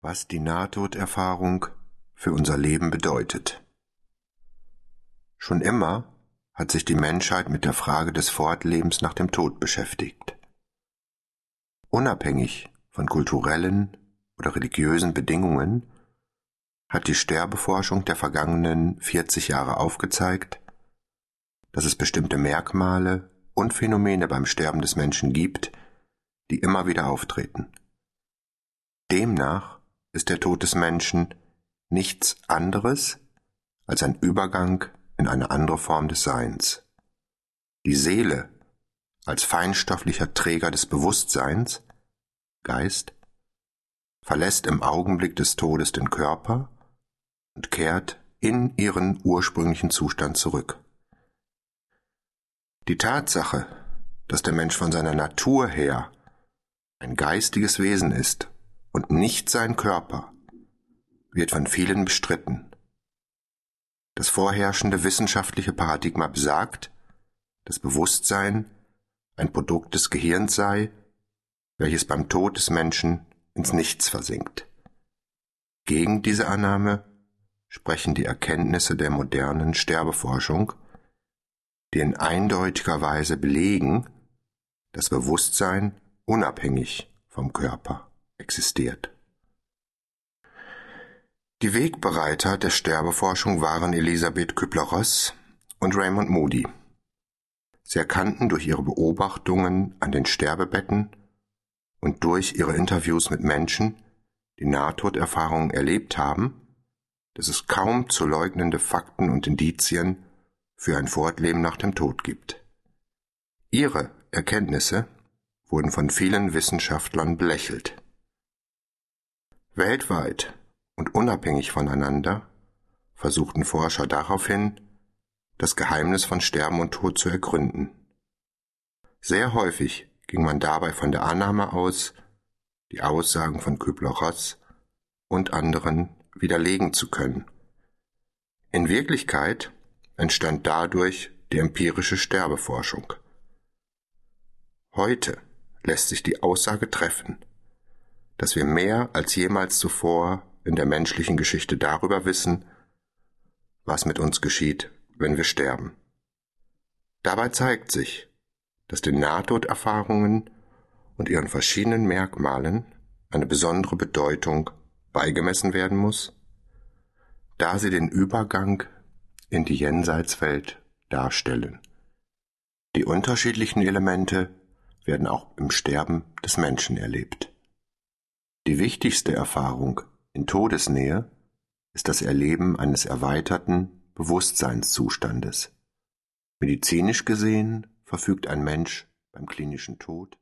was die Nahtoderfahrung für unser Leben bedeutet. Schon immer hat sich die Menschheit mit der Frage des Fortlebens nach dem Tod beschäftigt. Unabhängig von kulturellen oder religiösen Bedingungen hat die Sterbeforschung der vergangenen 40 Jahre aufgezeigt, dass es bestimmte Merkmale und Phänomene beim Sterben des Menschen gibt, die immer wieder auftreten. Demnach ist der Tod des Menschen nichts anderes als ein Übergang in eine andere Form des Seins. Die Seele als feinstofflicher Träger des Bewusstseins, Geist, verlässt im Augenblick des Todes den Körper und kehrt in ihren ursprünglichen Zustand zurück. Die Tatsache, dass der Mensch von seiner Natur her ein geistiges Wesen ist und nicht sein Körper, wird von vielen bestritten. Das vorherrschende wissenschaftliche Paradigma besagt, dass Bewusstsein ein Produkt des Gehirns sei, welches beim Tod des Menschen ins Nichts versinkt. Gegen diese Annahme sprechen die Erkenntnisse der modernen Sterbeforschung, die in eindeutiger Weise belegen, dass Bewusstsein unabhängig vom Körper existiert. Die Wegbereiter der Sterbeforschung waren Elisabeth Kübler-Ross und Raymond Moody. Sie erkannten durch ihre Beobachtungen an den Sterbebetten und durch ihre Interviews mit Menschen, die Nahtoderfahrungen erlebt haben, dass es kaum zu leugnende Fakten und Indizien für ein Fortleben nach dem Tod gibt. Ihre Erkenntnisse wurden von vielen Wissenschaftlern belächelt. Weltweit und unabhängig voneinander versuchten Forscher daraufhin, das Geheimnis von Sterben und Tod zu ergründen. Sehr häufig ging man dabei von der Annahme aus, die Aussagen von Kübler-Ross und anderen widerlegen zu können. In Wirklichkeit entstand dadurch die empirische Sterbeforschung. Heute lässt sich die Aussage treffen, dass wir mehr als jemals zuvor in der menschlichen Geschichte darüber wissen, was mit uns geschieht, wenn wir sterben. Dabei zeigt sich, dass den Nahtoderfahrungen und ihren verschiedenen Merkmalen eine besondere Bedeutung beigemessen werden muss, da sie den Übergang in die Jenseitswelt darstellen. Die unterschiedlichen Elemente werden auch im Sterben des Menschen erlebt. Die wichtigste Erfahrung in Todesnähe ist das Erleben eines erweiterten Bewusstseinszustandes. Medizinisch gesehen verfügt ein Mensch beim klinischen Tod